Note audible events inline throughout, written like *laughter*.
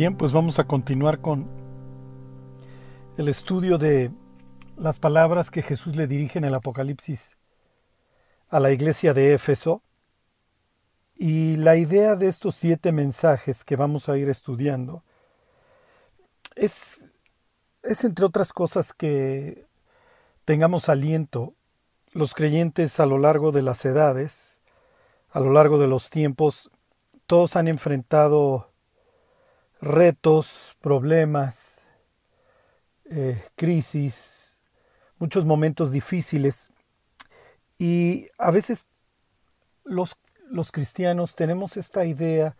Bien, pues vamos a continuar con el estudio de las palabras que Jesús le dirige en el Apocalipsis a la iglesia de Éfeso. Y la idea de estos siete mensajes que vamos a ir estudiando es, es entre otras cosas que tengamos aliento los creyentes a lo largo de las edades, a lo largo de los tiempos, todos han enfrentado retos, problemas, eh, crisis, muchos momentos difíciles. Y a veces los, los cristianos tenemos esta idea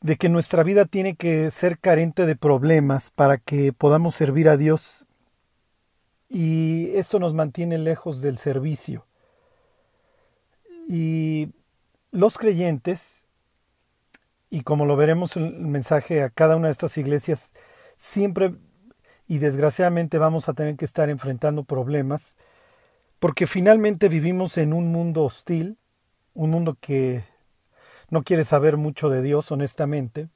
de que nuestra vida tiene que ser carente de problemas para que podamos servir a Dios y esto nos mantiene lejos del servicio. Y los creyentes y como lo veremos en el mensaje a cada una de estas iglesias, siempre y desgraciadamente vamos a tener que estar enfrentando problemas, porque finalmente vivimos en un mundo hostil, un mundo que no quiere saber mucho de Dios, honestamente,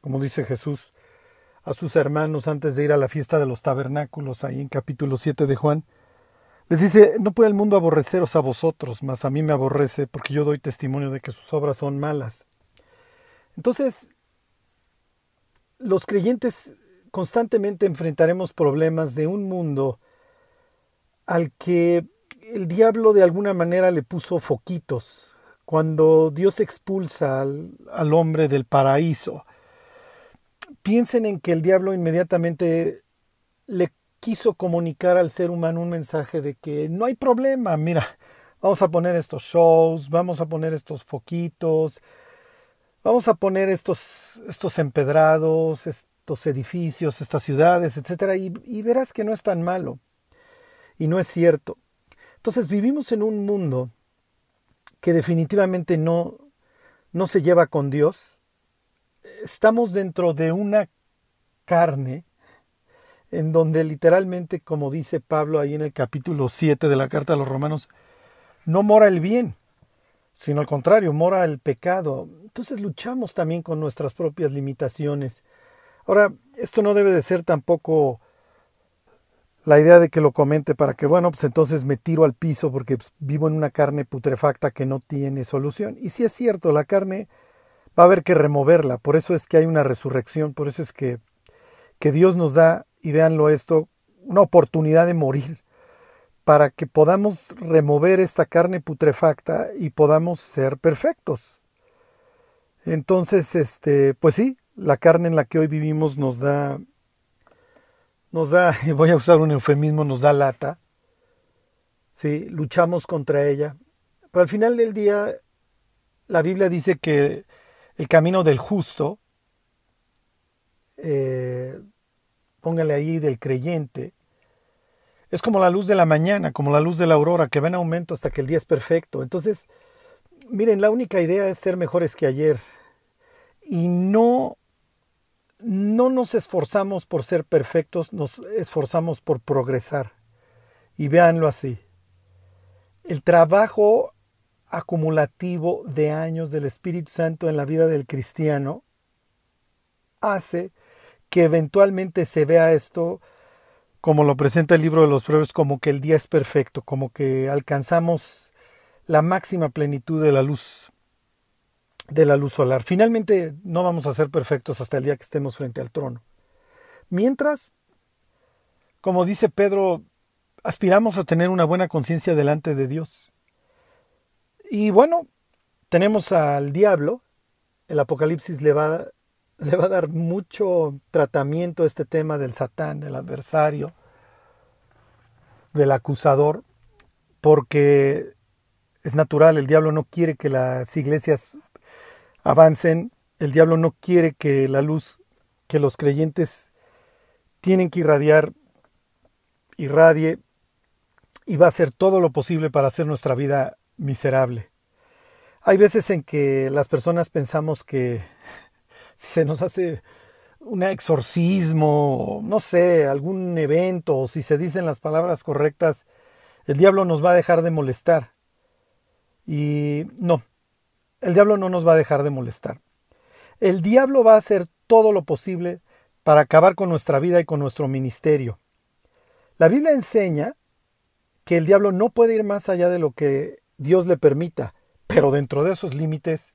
como dice Jesús a sus hermanos antes de ir a la fiesta de los tabernáculos, ahí en capítulo 7 de Juan. Les dice, no puede el mundo aborreceros a vosotros, mas a mí me aborrece, porque yo doy testimonio de que sus obras son malas. Entonces, los creyentes constantemente enfrentaremos problemas de un mundo al que el diablo de alguna manera le puso foquitos. Cuando Dios expulsa al, hombre del paraíso, piensen en que el diablo inmediatamente le quiso comunicar al ser humano un mensaje de que no hay problema, mira, vamos a poner estos shows, vamos a poner estos foquitos, Vamos a poner estos, estos empedrados, estos edificios, estas ciudades, etcétera, y, verás que no es tan malo. Y no es cierto. Entonces vivimos en un mundo que definitivamente no, no se lleva con Dios. Estamos dentro de una carne en donde literalmente, como dice Pablo ahí en el capítulo 7 de la carta a los romanos, no mora el bien, sino al contrario, mora el pecado. Entonces luchamos también con nuestras propias limitaciones. Ahora, esto no debe de ser tampoco la idea de que lo comente para que, bueno, pues entonces me tiro al piso porque pues, vivo en una carne putrefacta que no tiene solución. Y si es cierto, la carne va a haber que removerla, por eso es que hay una resurrección, por eso es que, que Dios nos da, y véanlo esto, una oportunidad de morir para que podamos remover esta carne putrefacta y podamos ser perfectos. Entonces, este, pues sí, la carne en la que hoy vivimos nos da, nos da, *laughs* y voy a usar un eufemismo, nos da lata. Sí, luchamos contra ella. Pero al final del día, la Biblia dice que el camino del justo, eh, póngale ahí del creyente, es como la luz de la mañana, como la luz de la aurora, que va en aumento hasta que el día es perfecto. Entonces, miren, la única idea es ser mejores que ayer y no, no nos esforzamos por ser perfectos, nos esforzamos por progresar. Y véanlo así. El trabajo acumulativo de años del Espíritu Santo en la vida del cristiano hace que eventualmente se vea esto como lo presenta el libro de los Proverbios, como que el día es perfecto, como que alcanzamos la máxima plenitud de la luz de la luz solar. Finalmente no vamos a ser perfectos hasta el día que estemos frente al trono. Mientras, como dice Pedro, aspiramos a tener una buena conciencia delante de Dios. Y bueno, tenemos al diablo, el Apocalipsis le va, le va a dar mucho tratamiento a este tema del Satán, del adversario, del acusador, porque es natural, el diablo no quiere que las iglesias avancen. El diablo no quiere que la luz que los creyentes tienen que irradiar irradie y va a hacer todo lo posible para hacer nuestra vida miserable. Hay veces en que las personas pensamos que se nos hace un exorcismo, no sé, algún evento, o si se dicen las palabras correctas, el diablo nos va a dejar de molestar. Y no, el diablo no nos va a dejar de molestar. El diablo va a hacer todo lo posible para acabar con nuestra vida y con nuestro ministerio. La Biblia enseña que el diablo no puede ir más allá de lo que Dios le permita, pero dentro de esos límites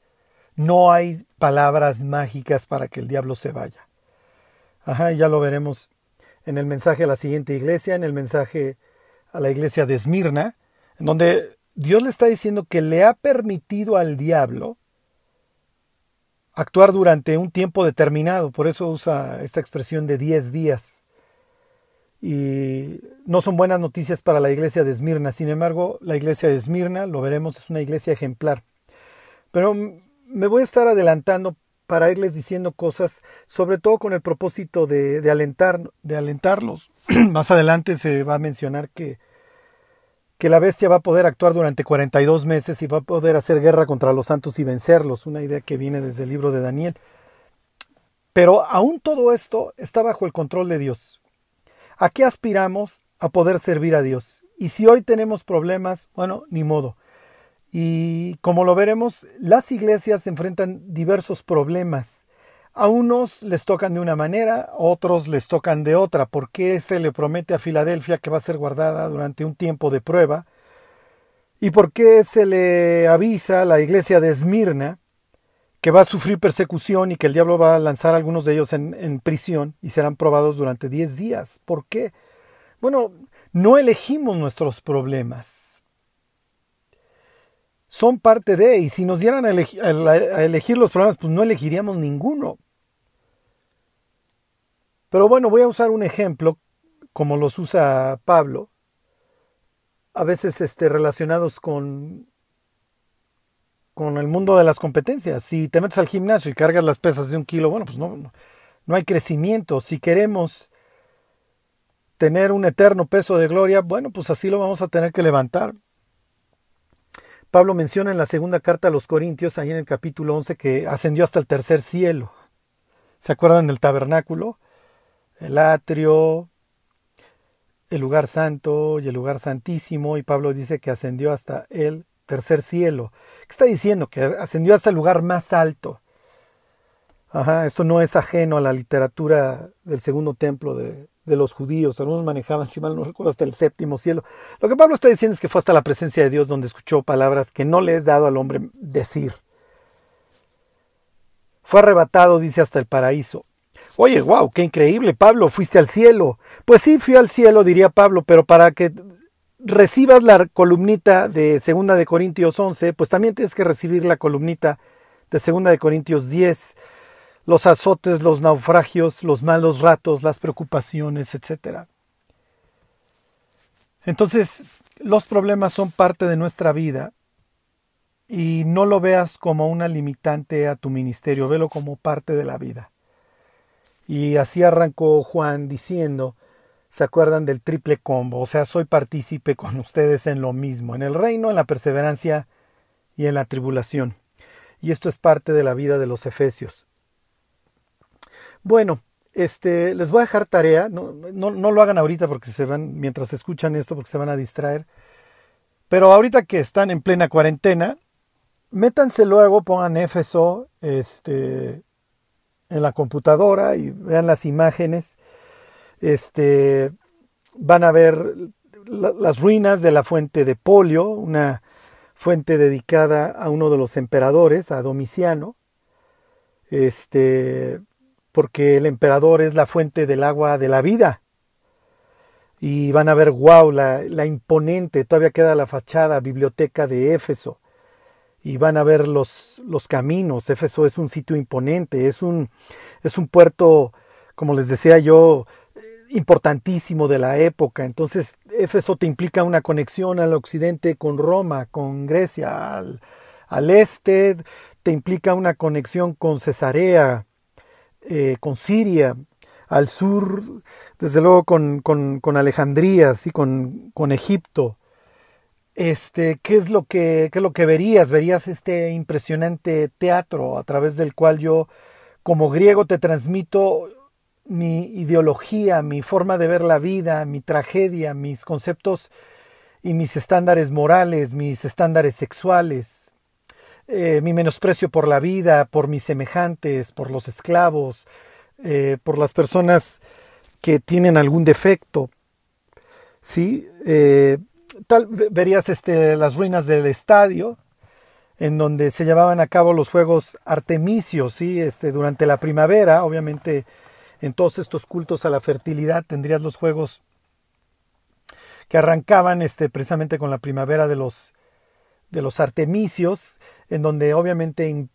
no hay palabras mágicas para que el diablo se vaya. Ajá, ya lo veremos en el mensaje a la siguiente iglesia, en el mensaje a la iglesia de Esmirna, en donde Dios le está diciendo que le ha permitido al diablo actuar durante un tiempo determinado, por eso usa esta expresión de 10 días. Y no son buenas noticias para la iglesia de Esmirna, sin embargo, la iglesia de Esmirna, lo veremos, es una iglesia ejemplar. Pero me voy a estar adelantando para irles diciendo cosas, sobre todo con el propósito de, alentar, de alentarlos. *clears throat* Más adelante se va a mencionar que, que la bestia va a poder actuar durante 42 meses y va a poder hacer guerra contra los santos y vencerlos, una idea que viene desde el libro de Daniel. Pero aún todo esto está bajo el control de Dios. ¿A qué aspiramos? A poder servir a Dios. Y si hoy tenemos problemas, bueno, ni modo. Y como lo veremos, las iglesias enfrentan diversos problemas. A unos les tocan de una manera, a otros les tocan de otra. ¿Por qué se le promete a Filadelfia que va a ser guardada durante un tiempo de prueba? ¿Y por qué se le avisa a la iglesia de Esmirna que va a sufrir persecución y que el diablo va a lanzar a algunos de ellos en, en prisión y serán probados durante diez días? ¿Por qué? Bueno, no elegimos nuestros problemas son parte de, y si nos dieran a, elegir los problemas, pues no elegiríamos ninguno. Pero bueno, voy a usar un ejemplo, como los usa Pablo, a veces este, relacionados con, con el mundo de las competencias. Si te metes al gimnasio y cargas las pesas de un kilo, bueno, pues no, no hay crecimiento. Si queremos tener un eterno peso de gloria, bueno, pues así lo vamos a tener que levantar. Pablo menciona en la segunda carta a los Corintios, ahí en el capítulo 11, que ascendió hasta el tercer cielo. ¿Se acuerdan del tabernáculo? El atrio, el lugar santo y el lugar santísimo, y Pablo dice que ascendió hasta el tercer cielo. ¿Qué está diciendo? Que ascendió hasta el lugar más alto. Ajá, esto no es ajeno a la literatura del segundo templo de, de los judíos. Algunos manejaban, si mal no recuerdo, hasta el séptimo cielo. Lo que Pablo está diciendo es que fue hasta la presencia de Dios donde escuchó palabras que no le es dado al hombre decir. Fue arrebatado, dice, hasta el paraíso. Oye, wow, qué increíble, Pablo, fuiste al cielo. Pues sí, fui al cielo, diría Pablo, pero para que recibas la columnita de Segunda de Corintios 11, pues también tienes que recibir la columnita de Segunda de Corintios 10 los azotes, los naufragios, los malos ratos, las preocupaciones, etc. Entonces, los problemas son parte de nuestra vida y no lo veas como una limitante a tu ministerio, velo como parte de la vida. Y así arrancó Juan diciendo, ¿se acuerdan del triple combo? O sea, soy partícipe con ustedes en lo mismo, en el reino, en la perseverancia y en la tribulación. Y esto es parte de la vida de los efesios. Bueno, este, les voy a dejar tarea, no, no, lo hagan ahorita porque se van, mientras escuchan esto, porque se van a distraer. Pero ahorita que están en plena cuarentena, métanse luego, pongan Éfeso este, en la computadora y vean las imágenes. Este, van a ver las ruinas de la fuente de Polio, una fuente dedicada a uno de los emperadores, a Domiciano. Este, porque el emperador es la fuente del agua de la vida. Y van a ver, wow, la, imponente, todavía queda la fachada, biblioteca de Éfeso. Y van a ver los, los caminos. Éfeso es un sitio imponente, es un, es un puerto, como les decía yo, importantísimo de la época. Entonces, Éfeso te implica una conexión al occidente con Roma, con Grecia, al, al este, te implica una conexión con Cesarea, eh, con Siria, al sur, desde luego con, con, Alejandría, ¿sí? con, con Egipto. Este, ¿qué es lo que qué es lo que verías? Verías este impresionante teatro a través del cual yo como griego te transmito mi ideología, mi forma de ver la vida, mi tragedia, mis conceptos y mis estándares morales, mis estándares sexuales. Eh, mi menosprecio por la vida, por mis semejantes, por los esclavos, eh, por las personas que tienen algún defecto. ¿Sí? Eh, tal, verías este, las ruinas del estadio, en donde se llevaban a cabo los juegos artemisios, ¿sí? este, durante la primavera, obviamente en todos estos cultos a la fertilidad tendrías los juegos que arrancaban este, precisamente con la primavera de los, de los artemisios, en donde obviamente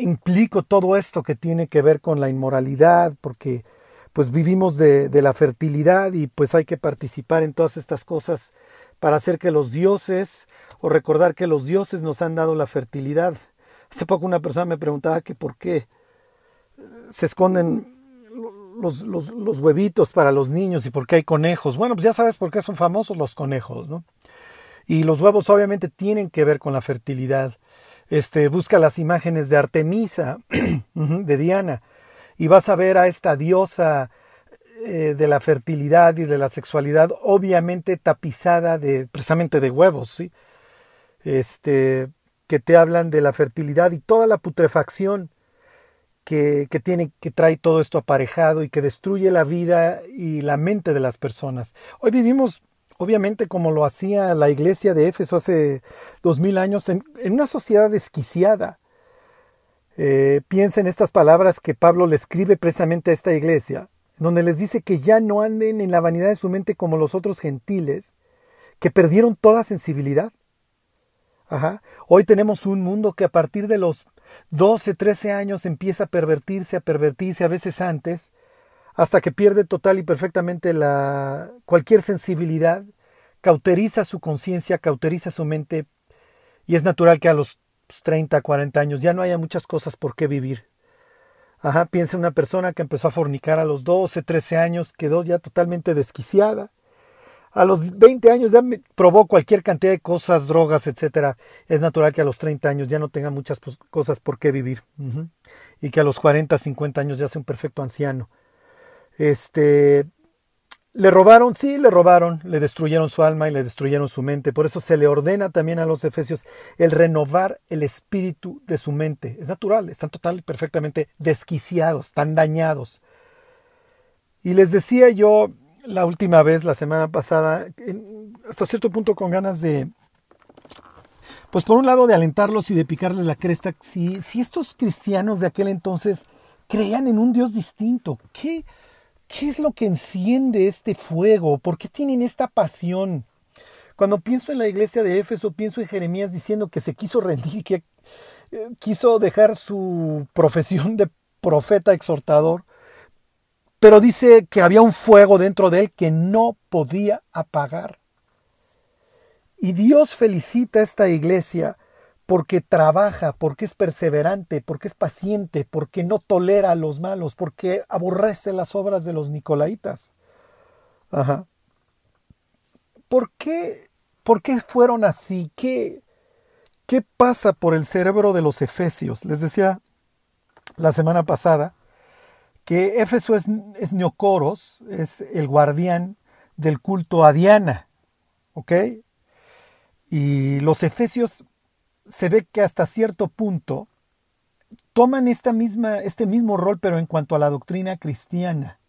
implico todo esto que tiene que ver con la inmoralidad, porque pues vivimos de, la fertilidad y pues hay que participar en todas estas cosas para hacer que los dioses, o recordar que los dioses nos han dado la fertilidad. Hace poco una persona me preguntaba que por qué se esconden los, los, huevitos para los niños y por qué hay conejos. Bueno, pues ya sabes por qué son famosos los conejos, ¿no? Y los huevos obviamente tienen que ver con la fertilidad. Este, busca las imágenes de Artemisa, *clears throat* de Diana, y vas a ver a esta diosa eh, de la fertilidad y de la sexualidad, obviamente tapizada de precisamente de huevos. Este, que te hablan de la fertilidad y toda la putrefacción que, tiene, que trae todo esto aparejado y que destruye la vida y la mente de las personas. Hoy vivimos, obviamente, como lo hacía la iglesia de Éfeso hace dos mil años, en, una sociedad desquiciada. Eh, piensa en estas palabras que Pablo le escribe precisamente a esta iglesia, donde les dice que ya no anden en la vanidad de su mente como los otros gentiles, que perdieron toda sensibilidad. Ajá. Hoy tenemos un mundo que a partir de los 12, 13 años empieza a pervertirse, a pervertirse a veces antes, hasta que pierde total y perfectamente la cualquier sensibilidad, cauteriza su conciencia, cauteriza su mente, y es natural que a los 30, 40 años ya no haya muchas cosas por qué vivir. Ajá, piensa una persona que empezó a fornicar a los 12, 13 años, quedó ya totalmente desquiciada, a los 20 años ya probó cualquier cantidad de cosas, drogas, etcétera. Es natural que a los 30 años ya no tenga muchas cosas por qué vivir. Y que a los 40, 50 años ya sea un perfecto anciano. Este. Le robaron, sí, le robaron, le destruyeron su alma y le destruyeron su mente. Por eso se le ordena también a los efesios el renovar el espíritu de su mente. Es natural, están total perfectamente desquiciados, están dañados. Y les decía yo la última vez, la semana pasada, hasta cierto punto con ganas de, pues por un lado de alentarlos y de picarles la cresta, si, si estos cristianos de aquel entonces creían en un Dios distinto, ¿qué, ¿qué es lo que enciende este fuego? ¿Por qué tienen esta pasión? Cuando pienso en la iglesia de Éfeso, pienso en Jeremías diciendo que se quiso rendir, que eh, quiso dejar su profesión de profeta exhortador pero dice que había un fuego dentro de él que no podía apagar. Y Dios felicita a esta iglesia porque trabaja, porque es perseverante, porque es paciente, porque no tolera a los malos, porque aborrece las obras de los nicolaitas. Ajá. ¿Por qué, por qué fueron así? ¿Qué, ¿Qué pasa por el cerebro de los efesios? Les decía la semana pasada que Éfeso es, es Neocoros, es el guardián del culto a Diana, ¿ok? Y los efesios se ve que hasta cierto punto toman esta misma, este mismo rol, pero en cuanto a la doctrina cristiana. *laughs*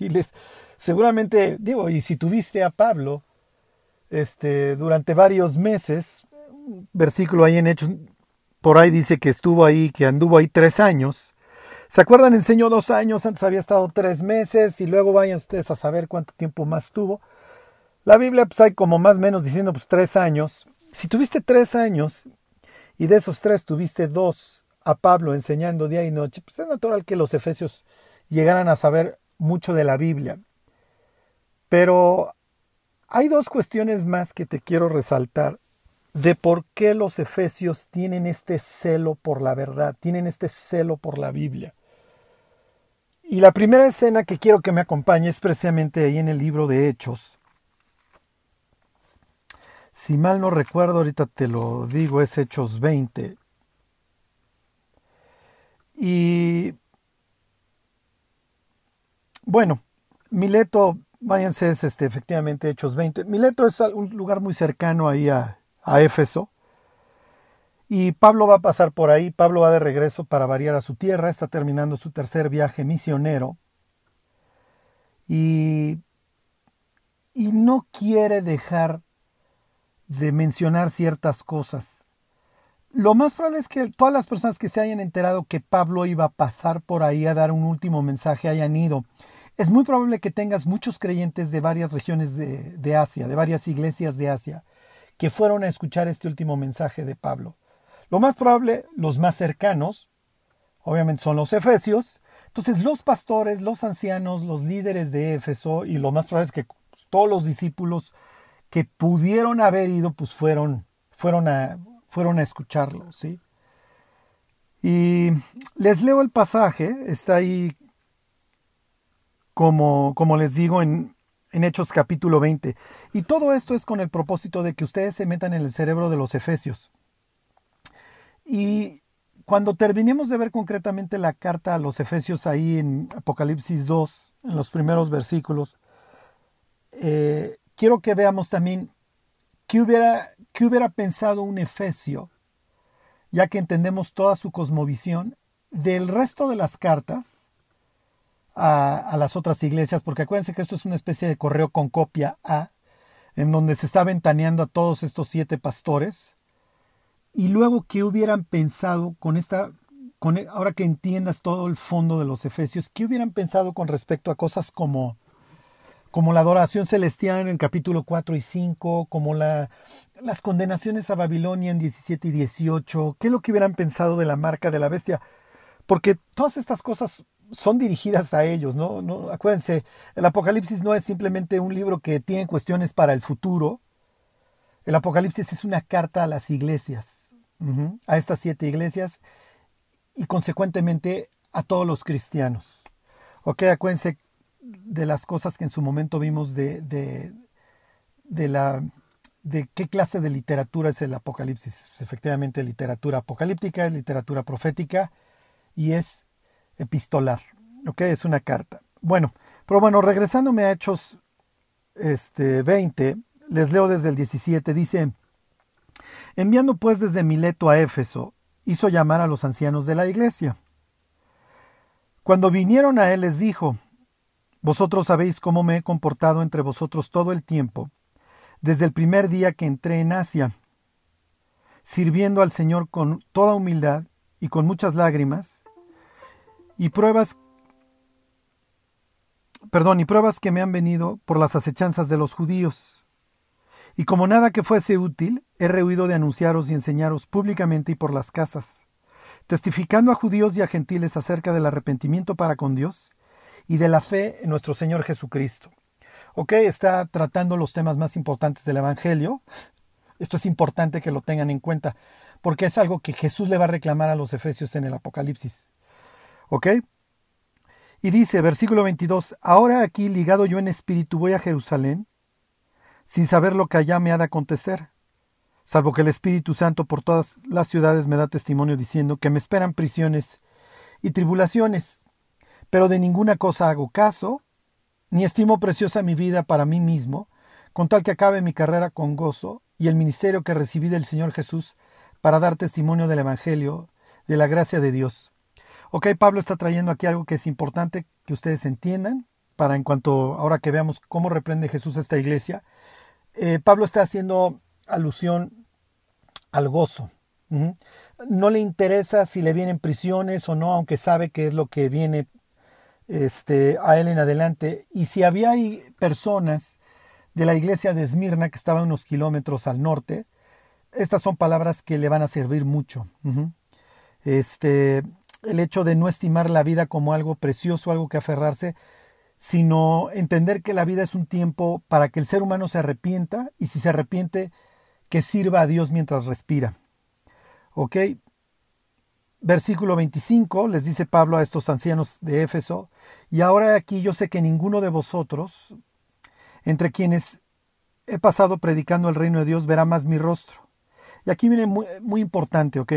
Y les, seguramente, digo, y si tuviste a Pablo, este, durante varios meses, versículo ahí en Hechos, por ahí dice que estuvo ahí, que anduvo ahí tres años, ¿Se acuerdan? Enseñó dos años, antes había estado tres meses y luego vayan ustedes a saber cuánto tiempo más tuvo. La Biblia pues hay como más o menos diciendo pues tres años. Si tuviste tres años y de esos tres tuviste dos a Pablo enseñando día y noche, pues es natural que los efesios llegaran a saber mucho de la Biblia. Pero hay dos cuestiones más que te quiero resaltar de por qué los efesios tienen este celo por la verdad, tienen este celo por la Biblia. Y la primera escena que quiero que me acompañe es precisamente ahí en el libro de Hechos. Si mal no recuerdo, ahorita te lo digo, es Hechos 20. Y bueno, Mileto, váyanse, es este, efectivamente Hechos 20. Mileto es un lugar muy cercano ahí a, a Éfeso. Y Pablo va a pasar por ahí, Pablo va de regreso para variar a su tierra, está terminando su tercer viaje misionero y, y no quiere dejar de mencionar ciertas cosas. Lo más probable es que todas las personas que se hayan enterado que Pablo iba a pasar por ahí a dar un último mensaje hayan ido. Es muy probable que tengas muchos creyentes de varias regiones de, de Asia, de varias iglesias de Asia, que fueron a escuchar este último mensaje de Pablo. Lo más probable, los más cercanos, obviamente son los efesios. Entonces los pastores, los ancianos, los líderes de Éfeso y lo más probable es que todos los discípulos que pudieron haber ido, pues fueron, fueron, a, fueron a escucharlo, ¿sí? Y les leo el pasaje, está ahí como, como les digo en, en Hechos capítulo 20. Y todo esto es con el propósito de que ustedes se metan en el cerebro de los efesios. Y cuando terminemos de ver concretamente la carta a los Efesios ahí en Apocalipsis 2, en los primeros versículos, eh, quiero que veamos también qué hubiera, qué hubiera pensado un Efesio, ya que entendemos toda su cosmovisión, del resto de las cartas a, las otras iglesias, porque acuérdense que esto es una especie de correo con copia A, en donde se está ventaneando a todos estos siete pastores. Y luego, ¿qué hubieran pensado con esta, con, e, ahora que entiendas todo el fondo de los Efesios, qué hubieran pensado con respecto a cosas como, como la adoración celestial en capítulo 4 y 5, como la, las condenaciones a Babilonia en 17 y 18, qué es lo que hubieran pensado de la marca de la bestia? Porque todas estas cosas son dirigidas a ellos, ¿no? ¿no? Acuérdense, el Apocalipsis no es simplemente un libro que tiene cuestiones para el futuro, el Apocalipsis es una carta a las iglesias, a estas siete iglesias y consecuentemente a todos los cristianos. Ok, acuérdense de las cosas que en su momento vimos de, de, de, la, de qué clase de literatura es el Apocalipsis. Efectivamente, literatura apocalíptica, es literatura profética y es epistolar. Ok, es una carta. Bueno, pero bueno, regresándome a Hechos este, 20, les leo desde el 17, dice, enviando pues desde Mileto a Éfeso, hizo llamar a los ancianos de la iglesia. Cuando vinieron a él les dijo, Vosotros sabéis cómo me he comportado entre vosotros todo el tiempo, desde el primer día que entré en Asia, sirviendo al Señor con toda humildad y con muchas lágrimas, y pruebas perdón, y pruebas que me han venido por las acechanzas de los judíos. Y como nada que fuese útil, he rehuido de anunciaros y enseñaros públicamente y por las casas, testificando a judíos y a gentiles acerca del arrepentimiento para con Dios y de la fe en nuestro Señor Jesucristo. Ok, está tratando los temas más importantes del Evangelio. Esto es importante que lo tengan en cuenta, porque es algo que Jesús le va a reclamar a los efesios en el Apocalipsis. ¿Ok? Y dice, versículo 22, Ahora aquí ligado yo en espíritu voy a Jerusalén, sin saber lo que allá me ha de acontecer, salvo que el Espíritu Santo por todas las ciudades me da testimonio diciendo que me esperan prisiones y tribulaciones, pero de ninguna cosa hago caso, ni estimo preciosa mi vida para mí mismo, con tal que acabe mi carrera con gozo y el ministerio que recibí del Señor Jesús para dar testimonio del Evangelio, de la gracia de Dios. Ok, Pablo está trayendo aquí algo que es importante que ustedes entiendan, para en cuanto ahora que veamos cómo reprende Jesús a esta iglesia, eh, Pablo está haciendo alusión al gozo. No le interesa si le vienen prisiones o no, aunque sabe que es lo que viene este, a él en adelante. Y si había personas de la iglesia de Esmirna que estaban unos kilómetros al norte, estas son palabras que le van a servir mucho. Este, el hecho de no estimar la vida como algo precioso, algo que aferrarse, sino entender que la vida es un tiempo para que el ser humano se arrepienta y si se arrepiente, que sirva a Dios mientras respira. ¿Ok? Versículo 25 les dice Pablo a estos ancianos de Éfeso, y ahora aquí yo sé que ninguno de vosotros, entre quienes he pasado predicando el reino de Dios, verá más mi rostro. Y aquí viene muy, importante, ¿ok?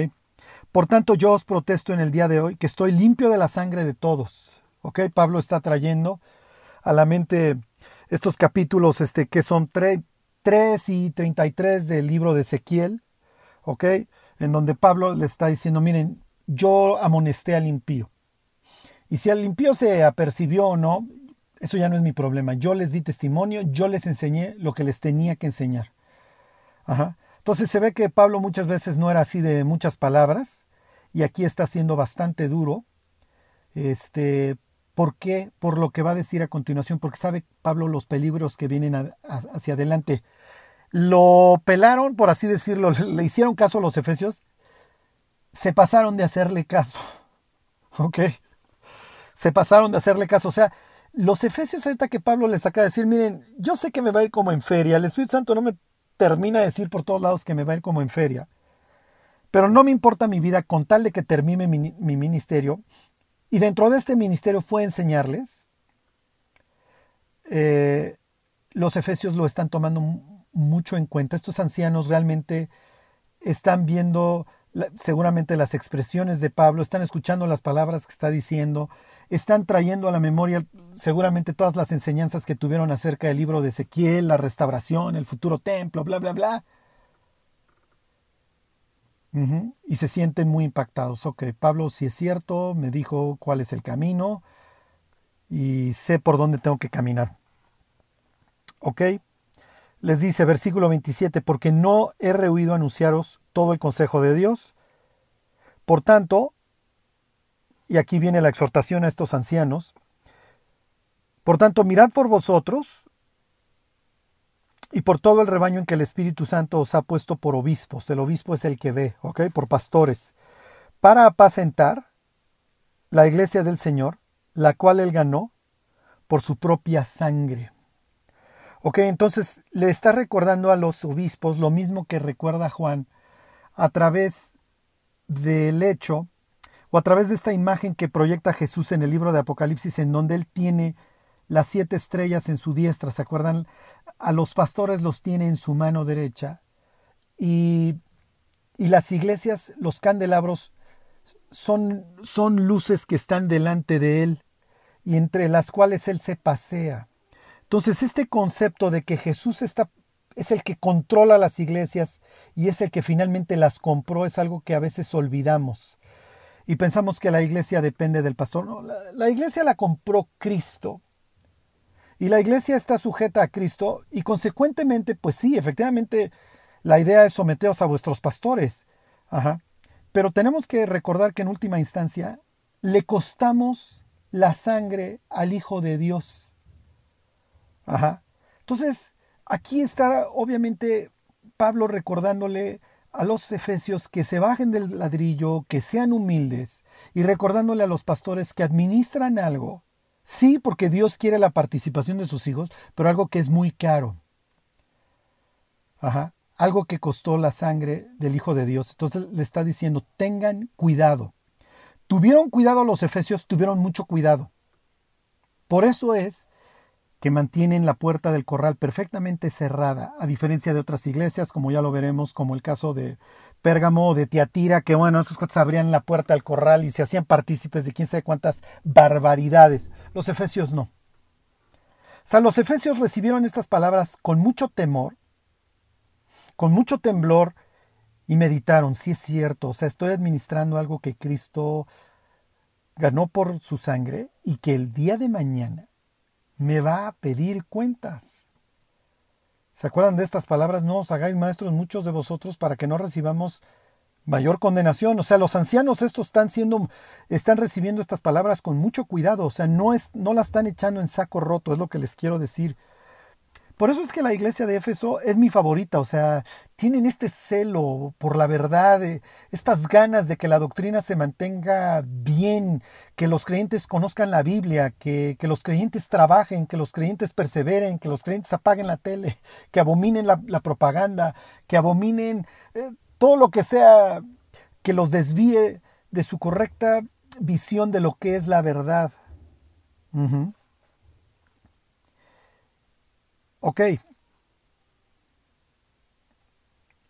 Por tanto, yo os protesto en el día de hoy que estoy limpio de la sangre de todos ¿ok? Pablo está trayendo a la mente estos capítulos este, que son 3, y 33 del libro de Ezequiel, ¿ok? en donde Pablo le está diciendo, miren, yo amonesté al impío. Y si al impío se apercibió o no, eso ya no es mi problema. Yo les di testimonio, yo les enseñé lo que les tenía que enseñar. Ajá. Entonces se ve que Pablo muchas veces no era así de muchas palabras y aquí está siendo bastante duro. Este, ¿Por qué? Por lo que va a decir a continuación, porque sabe Pablo los peligros que vienen hacia adelante. Lo pelaron, por así decirlo, *laughs* le hicieron caso a los efesios, se pasaron de hacerle caso. ¿Ok? Se pasaron de hacerle caso. O sea, los efesios ahorita que Pablo les acaba de decir, miren, yo sé que me va a ir como en feria, el Espíritu Santo no me termina de decir por todos lados que me va a ir como en feria, pero no me importa mi vida con tal de que termine mi, ministerio, y dentro de este ministerio fue enseñarles, eh, los efesios lo están tomando mucho en cuenta, estos ancianos realmente están viendo seguramente las expresiones de Pablo, están escuchando las palabras que está diciendo, están trayendo a la memoria seguramente todas las enseñanzas que tuvieron acerca del libro de Ezequiel, la restauración, el futuro templo, bla, bla, bla. Y se sienten muy impactados. Ok, Pablo, si es cierto, me dijo cuál es el camino y sé por dónde tengo que caminar. Ok, les dice versículo 27, porque no he rehuido anunciaros todo el consejo de Dios. Por tanto, y aquí viene la exhortación a estos ancianos. Por tanto, mirad por vosotros y por todo el rebaño en que el Espíritu Santo os ha puesto por obispos. El obispo es el que ve, ¿ok? Por pastores. Para apacentar la iglesia del Señor, la cual él ganó por su propia sangre. Ok, entonces le está recordando a los obispos lo mismo que recuerda Juan a través del hecho o a través de esta imagen que proyecta Jesús en el libro de Apocalipsis, en donde Él tiene las siete estrellas en su diestra, ¿se acuerdan? A los pastores los tiene en su mano derecha y, y las iglesias, los candelabros, son, son luces que están delante de Él y entre las cuales Él se pasea. Entonces, este concepto de que Jesús está, es el que controla las iglesias y es el que finalmente las compró es algo que a veces olvidamos y pensamos que la iglesia depende del pastor. No, la, iglesia la compró Cristo. Y la iglesia está sujeta a Cristo y consecuentemente, pues sí, efectivamente, la idea es someteros a vuestros pastores. Ajá. Pero tenemos que recordar que en última instancia le costamos la sangre al Hijo de Dios. Ajá. Entonces, aquí está obviamente Pablo recordándole a los efesios que se bajen del ladrillo, que sean humildes y recordándole a los pastores que administran algo, sí, porque Dios quiere la participación de sus hijos, pero algo que es muy caro. Ajá, algo que costó la sangre del Hijo de Dios. Entonces le está diciendo, tengan cuidado. Tuvieron cuidado los efesios, tuvieron mucho cuidado. Por eso es que mantienen la puerta del corral perfectamente cerrada, a diferencia de otras iglesias, como ya lo veremos, como el caso de Pérgamo o de Tiatira, que bueno, esos cuantos abrían la puerta del corral y se hacían partícipes de quién sabe cuántas barbaridades. Los efesios no. O sea, los efesios recibieron estas palabras con mucho temor, con mucho temblor, y meditaron, sí es cierto, o sea, estoy administrando algo que Cristo ganó por su sangre y que el día de mañana me va a pedir cuentas. ¿Se acuerdan de estas palabras? No os hagáis maestros muchos de vosotros para que no recibamos mayor condenación. O sea, los ancianos estos están siendo, están recibiendo estas palabras con mucho cuidado. O sea, no es, no las están echando en saco roto, es lo que les quiero decir. Por eso es que la iglesia de Éfeso es mi favorita, o sea, tienen este celo por la verdad, eh, estas ganas de que la doctrina se mantenga bien, que los creyentes conozcan la Biblia, que, los creyentes trabajen, que los creyentes perseveren, que los creyentes apaguen la tele, que abominen la, propaganda, que abominen eh, todo lo que sea que los desvíe de su correcta visión de lo que es la verdad. Ok.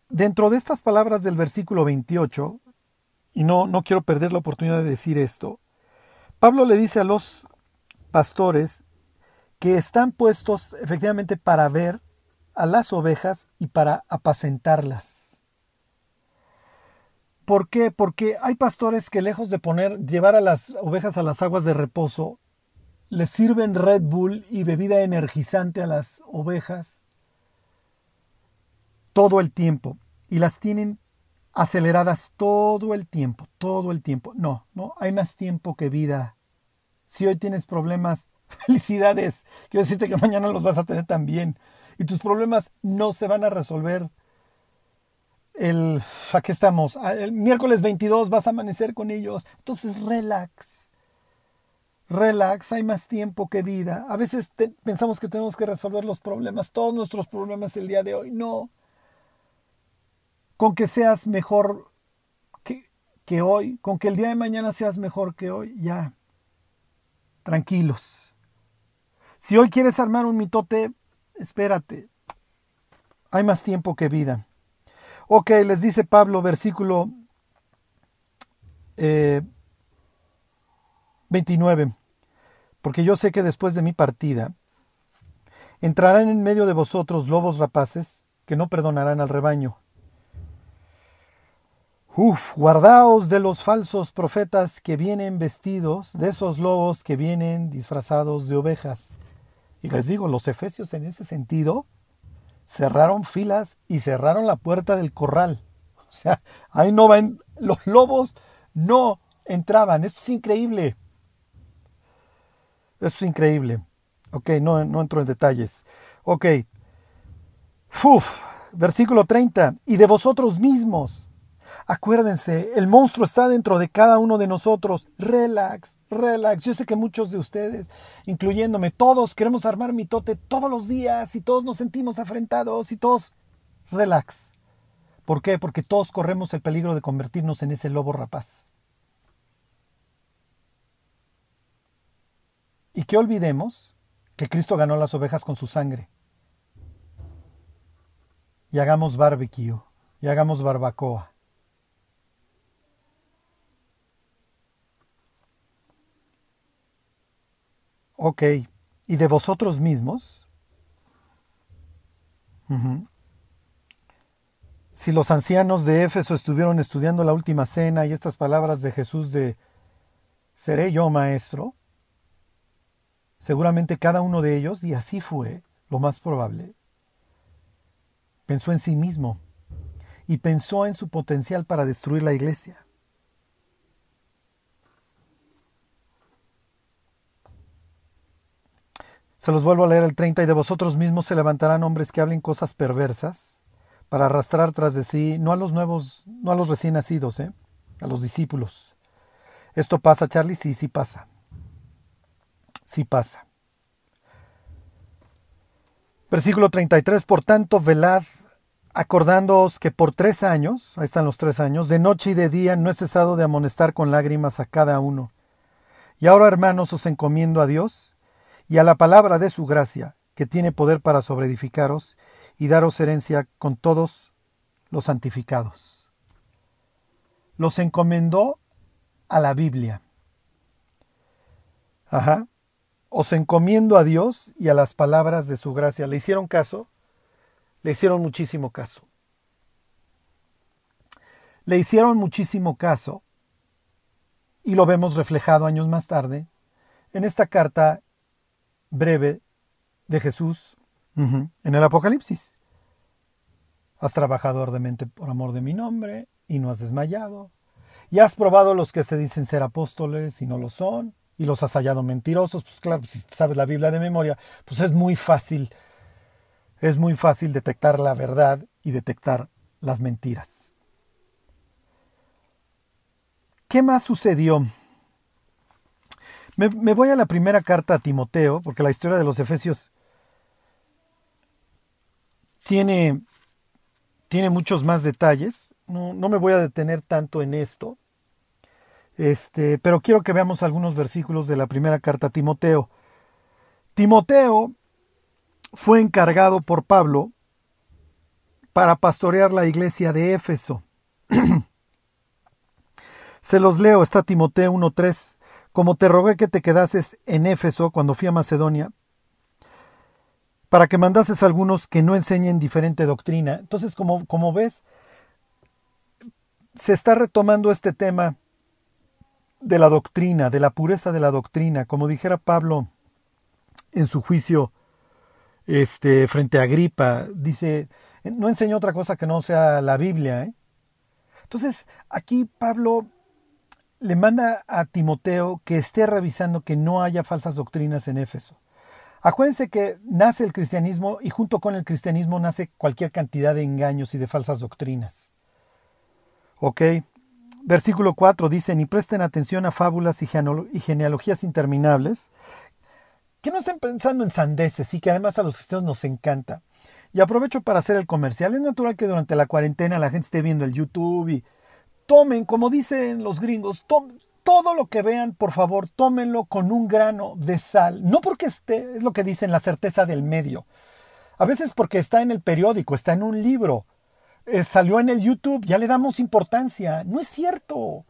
Dentro de estas palabras del versículo 28, y no, no quiero perder la oportunidad de decir esto, Pablo le dice a los pastores que están puestos efectivamente para ver a las ovejas y para apacentarlas. ¿Por qué? Porque hay pastores que lejos de poner, llevar a las ovejas a las aguas de reposo, les sirven Red Bull y bebida energizante a las ovejas todo el tiempo y las tienen aceleradas todo el tiempo, todo el tiempo. No, no, hay más tiempo que vida. Si hoy tienes problemas, *laughs* felicidades. Quiero decirte que mañana los vas a tener también. Y tus problemas no se van a resolver. El, aquí estamos, ah, el miércoles 22 vas a amanecer con ellos. Entonces, relax. Relax, hay más tiempo que vida. A veces pensamos que tenemos que resolver los problemas, todos nuestros problemas el día de hoy. No, con que seas mejor que, que hoy, con que el día de mañana seas mejor que hoy, ya. Tranquilos. Si hoy quieres armar un mitote, espérate. Hay más tiempo que vida. Ok, les dice Pablo, versículo 29. Porque yo sé que después de mi partida entrarán en medio de vosotros lobos rapaces que no perdonarán al rebaño. Uf, guardaos de los falsos profetas que vienen vestidos, de esos lobos que vienen disfrazados de ovejas. Y les digo, los efesios en ese sentido cerraron filas y cerraron la puerta del corral. O sea, ahí no van, los lobos no entraban. Esto es increíble. Esto es increíble. Ok, no, no entro en detalles. Ok. Uf, versículo 30. Y de vosotros mismos Acuérdense, el monstruo está dentro de cada uno de nosotros. Relax, relax. Yo sé que muchos de ustedes, incluyéndome, todos queremos armar mitote todos los días y todos nos sentimos afrentados y todos... Relax. ¿Por qué? Porque todos corremos el peligro de convertirnos en ese lobo rapaz. Y que olvidemos que Cristo ganó las ovejas con su sangre. Y hagamos barbecue, y hagamos barbacoa. Ok, ¿y de vosotros mismos? Si los ancianos de Éfeso estuvieron estudiando la última cena y estas palabras de Jesús de seré yo maestro, seguramente cada uno de ellos, y así fue, lo más probable, pensó en sí mismo y pensó en su potencial para destruir la iglesia. Se los vuelvo a leer el 30, y de vosotros mismos se levantarán hombres que hablen cosas perversas para arrastrar tras de sí, no a los nuevos, no a los recién nacidos, ¿eh? a los discípulos. ¿Esto pasa, Charlie? Sí, sí pasa. Sí pasa. Versículo 33, por tanto, velad, acordándoos que por tres años, ahí están los tres años, de noche y de día no he cesado de amonestar con lágrimas a cada uno. Y ahora, hermanos, os encomiendo a Dios, y a la palabra de su gracia, que tiene poder para sobreedificaros y daros herencia con todos los santificados. Los encomendó a la Biblia. Ajá. Os encomiendo a Dios y a las palabras de su gracia. ¿Le hicieron caso? Le hicieron muchísimo caso. Le hicieron muchísimo caso y lo vemos reflejado años más tarde en esta carta breve de Jesús en el Apocalipsis. Has trabajado arduamente por amor de mi nombre y no has desmayado. Y has probado los que se dicen ser apóstoles y no lo son. Y los has hallado mentirosos. Pues claro, si sabes la Biblia de memoria, pues es muy fácil. Es muy fácil detectar la verdad y detectar las mentiras. ¿Qué más sucedió me, voy a la primera carta a Timoteo, porque la historia de los Efesios tiene, tiene muchos más detalles. No, no, me voy a detener tanto en esto. Este, pero quiero que veamos algunos versículos de la primera carta a Timoteo. Timoteo fue encargado por Pablo para pastorear la iglesia de Éfeso. *clears throat* Se los leo, está Timoteo 1.3 como te rogué que te quedases en Éfeso cuando fui a Macedonia, para que mandases algunos que no enseñen diferente doctrina. Entonces, como, como ves, se está retomando este tema de la doctrina, de la pureza de la doctrina, como dijera Pablo en su juicio este, frente a Agripa, dice, no enseñó otra cosa que no sea la Biblia. ¿eh? Entonces, aquí Pablo le manda a Timoteo que esté revisando que no haya falsas doctrinas en Éfeso. Acuérdense que nace el cristianismo y junto con el cristianismo nace cualquier cantidad de engaños y de falsas doctrinas. ¿Ok? Versículo 4 dice, ni presten atención a fábulas y genealogías interminables, que no estén pensando en sandeces y que además a los cristianos nos encanta. Y aprovecho para hacer el comercial. Es natural que durante la cuarentena la gente esté viendo el YouTube y tomen, como dicen los gringos, todo lo que vean, por favor, tómenlo con un grano de sal. No porque esté, es lo que dicen, la certeza del medio. A veces porque está en el periódico, está en un libro, eh, salió en el YouTube, ya le damos importancia. No es cierto.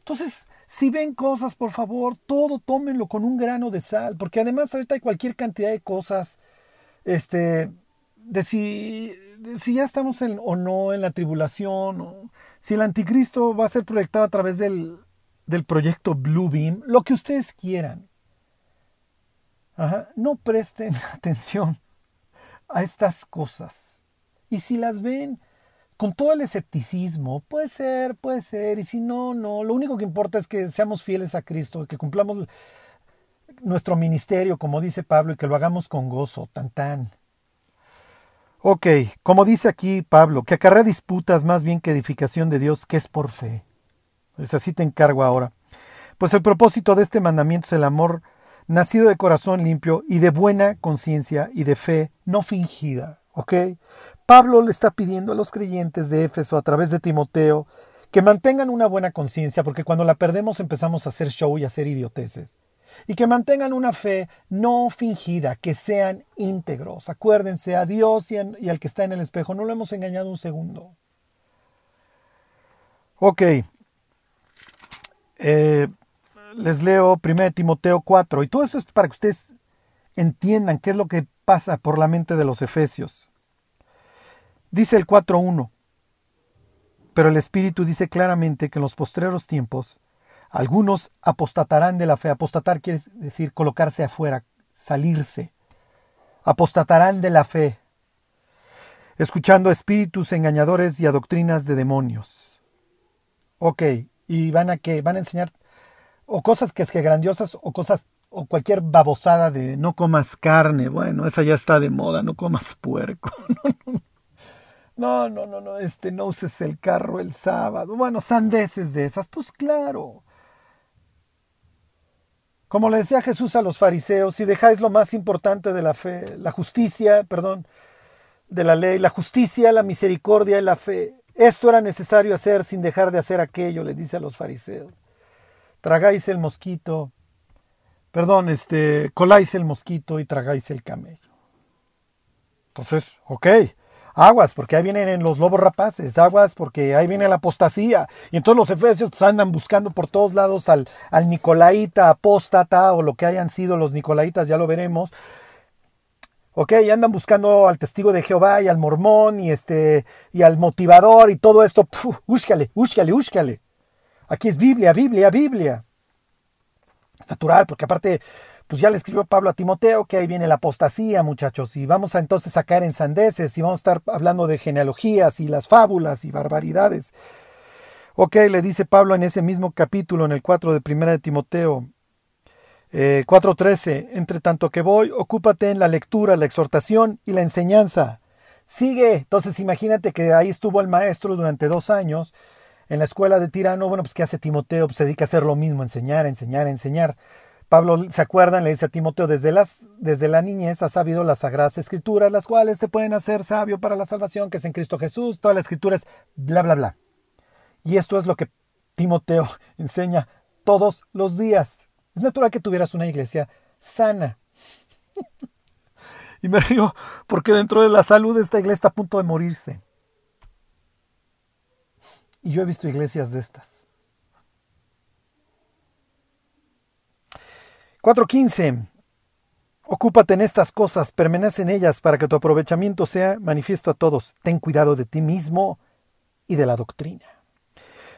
Entonces, si ven cosas, por favor, todo tómenlo con un grano de sal, porque además ahorita hay cualquier cantidad de cosas, este, de si, si ya estamos en, o no en la tribulación, o si el anticristo va a ser proyectado a través del, del proyecto Bluebeam, lo que ustedes quieran. no presten *laughs* atención a estas cosas. Y si las ven con todo el escepticismo, puede ser, puede ser, y si no, no, lo único que importa es que seamos fieles a Cristo, que cumplamos nuestro ministerio, como dice Pablo, y que lo hagamos con gozo, tan tan. Ok, como dice aquí Pablo, que acarrea disputas más bien que edificación de Dios, que es por fe. Pues así te encargo ahora. Pues el propósito de este mandamiento es el amor nacido de corazón limpio y de buena conciencia y de fe no fingida. ¿Ok? Pablo le está pidiendo a los creyentes de Éfeso a través de Timoteo que mantengan una buena conciencia, porque cuando la perdemos empezamos a hacer show y a hacer idioteces. Y que mantengan una fe no fingida, que sean íntegros. Acuérdense, a Dios y, al que está en el espejo no lo hemos engañado un segundo. Ok. Eh, les leo 1 Timoteo 4. Y todo eso es para que ustedes entiendan qué es lo que pasa por la mente de los efesios. Dice el 4.1, pero el Espíritu dice claramente que en los postreros tiempos algunos apostatarán de la fe. Apostatar quiere decir colocarse afuera, salirse. Apostatarán de la fe, escuchando espíritus engañadores y a doctrinas de demonios. Ok, y van a que van a enseñar o cosas que es que grandiosas o cosas o cualquier babosada de no comas carne. Bueno, esa ya está de moda, no comas puerco. *laughs* No, no, no, no, este, no uses el carro el sábado. Bueno, sandeces de esas, pues claro. Como le decía Jesús a los fariseos, si dejáis lo más importante de la fe, la justicia, perdón, de la ley, la justicia, la misericordia y la fe, esto era necesario hacer sin dejar de hacer aquello, le dice a los fariseos. Tragáis el mosquito, perdón, este, coláis el mosquito y tragáis el camello. Entonces, ok, aguas, porque ahí vienen los lobos rapaces, aguas, porque ahí viene la apostasía. Y entonces los efesios pues, andan buscando por todos lados al, al Nicolaita, apóstata, o lo que hayan sido los Nicolaitas, ya lo veremos. Ok, y andan buscando al testigo de Jehová y al mormón y este y al motivador y todo esto. úscale, úscale, úscale. Aquí es Biblia, Biblia, Biblia. Es natural, porque aparte pues ya le escribió Pablo a Timoteo que ahí viene la apostasía, muchachos, y vamos a entonces a caer en sandeces y vamos a estar hablando de genealogías y las fábulas y barbaridades. Ok, le dice Pablo en ese mismo capítulo, en el 4 de Primera de Timoteo, eh, 4.13, entre tanto que voy, ocúpate en la lectura, la exhortación y la enseñanza. Sigue, entonces imagínate que ahí estuvo el maestro durante dos años en la escuela de Tirano, bueno, pues ¿qué hace Timoteo? Pues se dedica a hacer lo mismo, enseñar, enseñar, enseñar. Pablo, ¿se acuerdan? Le dice a Timoteo, desde, las, desde la niñez has sabido las sagradas escrituras, las cuales te pueden hacer sabio para la salvación, que es en Cristo Jesús, toda la escritura es bla, bla, bla. Y esto es lo que Timoteo *laughs* enseña todos los días. Es natural que tuvieras una iglesia sana. *laughs* y me río porque dentro de la salud esta iglesia está a punto de morirse. Y yo he visto iglesias de estas. 4.15. Ocúpate en estas cosas, permanece en ellas para que tu aprovechamiento sea manifiesto a todos. Ten cuidado de ti mismo y de la doctrina.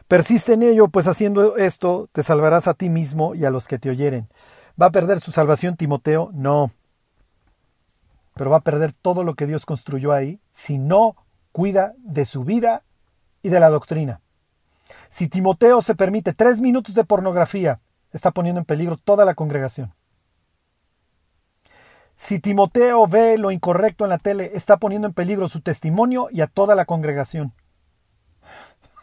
Persiste en ello, pues haciendo esto te salvarás a ti mismo y a los que te oyeren. ¿Va a perder su salvación Timoteo? No. Pero va a perder todo lo que Dios construyó ahí si no cuida de su vida y de la doctrina. Si Timoteo se permite tres minutos de pornografía, está poniendo en peligro toda la congregación. Si Timoteo ve lo incorrecto en la tele, está poniendo en peligro su testimonio y a toda la congregación.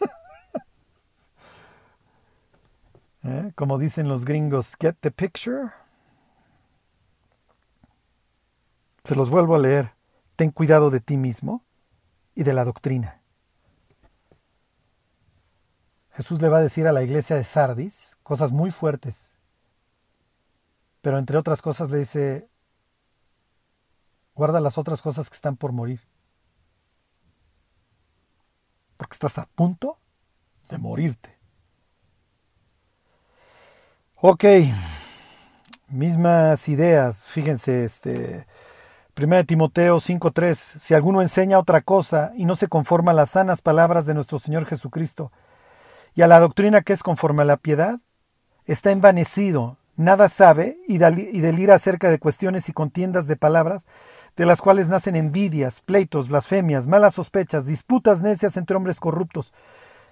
*laughs* ¿Eh? Como dicen los gringos, get the picture. Se los vuelvo a leer. Ten cuidado de ti mismo y de la doctrina. Jesús le va a decir a la iglesia de Sardis cosas muy fuertes. Pero entre otras cosas le dice, guarda las otras cosas que están por morir. Porque estás a punto de morirte. Ok, mismas ideas. Fíjense, este, 1 Timoteo 5:3, si alguno enseña otra cosa y no se conforma a las sanas palabras de nuestro Señor Jesucristo, y a la doctrina que es conforme a la piedad, está envanecido, nada sabe y delira acerca de cuestiones y contiendas de palabras, de las cuales nacen envidias, pleitos, blasfemias, malas sospechas, disputas necias entre hombres corruptos.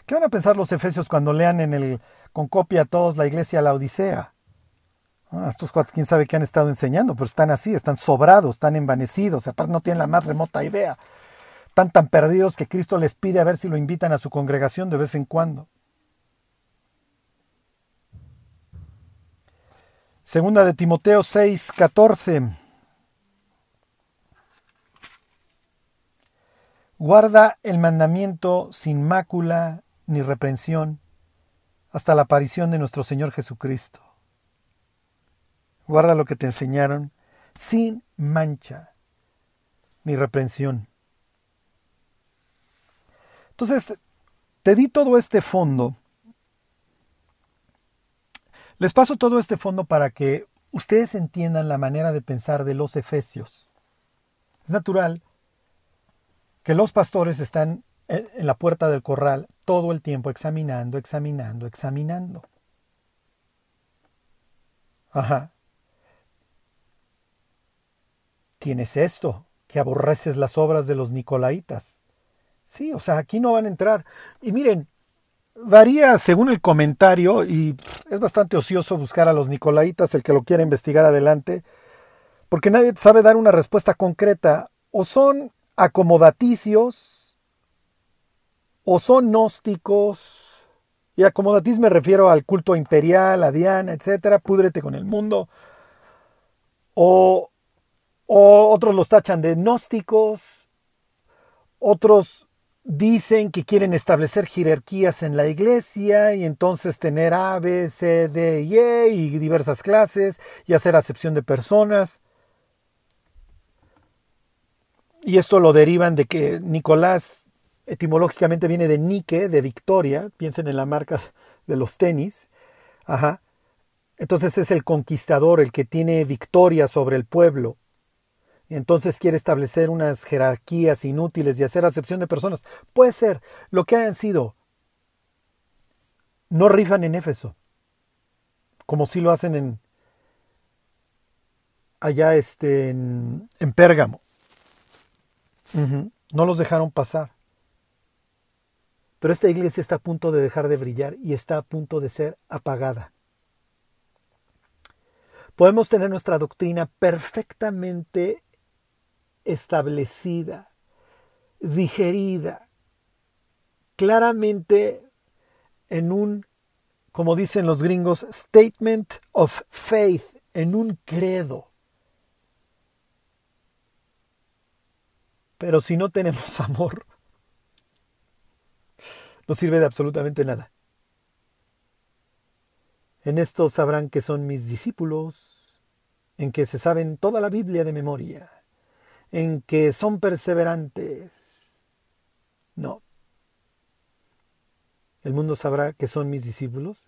¿Qué van a pensar los efesios cuando lean en el con copia a todos la iglesia la Odisea? Ah, estos cuatro, quién sabe qué han estado enseñando, pero están así, están sobrados, están envanecidos, aparte no tienen la más remota idea. Están tan perdidos que Cristo les pide a ver si lo invitan a su congregación de vez en cuando. Segunda de Timoteo 6, 14. Guarda el mandamiento sin mácula ni reprensión hasta la aparición de nuestro Señor Jesucristo. Guarda lo que te enseñaron sin mancha ni reprensión. Entonces, te di todo este fondo les paso todo este fondo para que ustedes entiendan la manera de pensar de los efesios. Es natural que los pastores están en la puerta del corral todo el tiempo examinando, examinando, examinando. Ajá. Tienes esto, que aborreces las obras de los nicolaitas. Sí, o sea, aquí no van a entrar. Y miren, varía según el comentario y es bastante ocioso buscar a los Nicolaitas, el que lo quiera investigar adelante, porque nadie sabe dar una respuesta concreta. O son acomodaticios, o son gnósticos, y acomodatis me refiero al culto imperial, a Diana, etcétera, púdrete con el mundo. O, o otros los tachan de gnósticos, otros dicen que quieren establecer jerarquías en la iglesia y entonces tener A, B, C, D y E y diversas clases y hacer acepción de personas. Y esto lo derivan de que Nicolás etimológicamente viene de Nike, de victoria, piensen en la marca de los tenis. Ajá. Entonces es el conquistador, el que tiene victoria sobre el pueblo entonces quiere establecer unas jerarquías inútiles y hacer acepción de personas. Puede ser lo que hayan sido. No rifan en Éfeso, como si lo hacen en allá este, en, Pérgamo. No los dejaron pasar. Pero esta iglesia está a punto de dejar de brillar y está a punto de ser apagada. Podemos tener nuestra doctrina perfectamente establecida, digerida, claramente en un, como dicen los gringos, statement of faith, en un credo. Pero si no tenemos *laughs* amor, no sirve de absolutamente nada. En esto sabrán que son mis discípulos, en que se saben toda la Biblia de memoria en que son perseverantes. No. El mundo sabrá que son mis discípulos,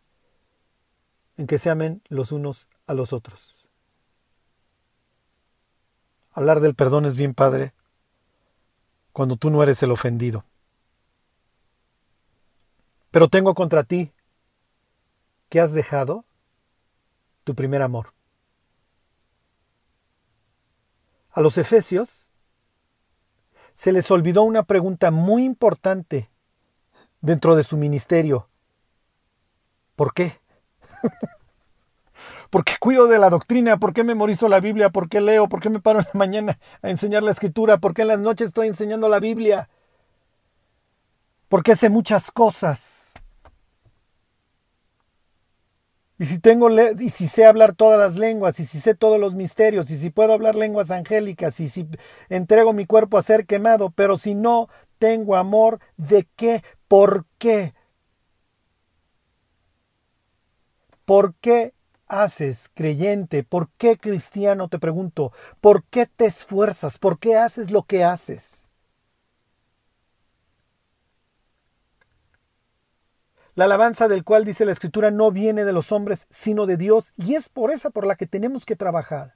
en que se amen los unos a los otros. Hablar del perdón es bien padre cuando tú no eres el ofendido. Pero tengo contra ti que has dejado tu primer amor. A los efesios se les olvidó una pregunta muy importante dentro de su ministerio. ¿Por qué? *laughs* ¿Por qué cuido de la doctrina? ¿Por qué memorizo la Biblia? ¿Por qué leo? ¿Por qué me paro en la mañana a enseñar la escritura? ¿Por qué en las noches estoy enseñando la Biblia? ¿Por qué sé muchas cosas? Y si tengo y si sé hablar todas las lenguas, y si sé todos los misterios, y si puedo hablar lenguas angélicas, y si entrego mi cuerpo a ser quemado, pero si no tengo amor, ¿de qué? ¿Por qué? ¿Por qué haces, creyente? ¿Por qué cristiano? Te pregunto, ¿por qué te esfuerzas? ¿Por qué haces lo que haces? La alabanza del cual dice la Escritura no viene de los hombres, sino de Dios, y es por esa por la que tenemos que trabajar.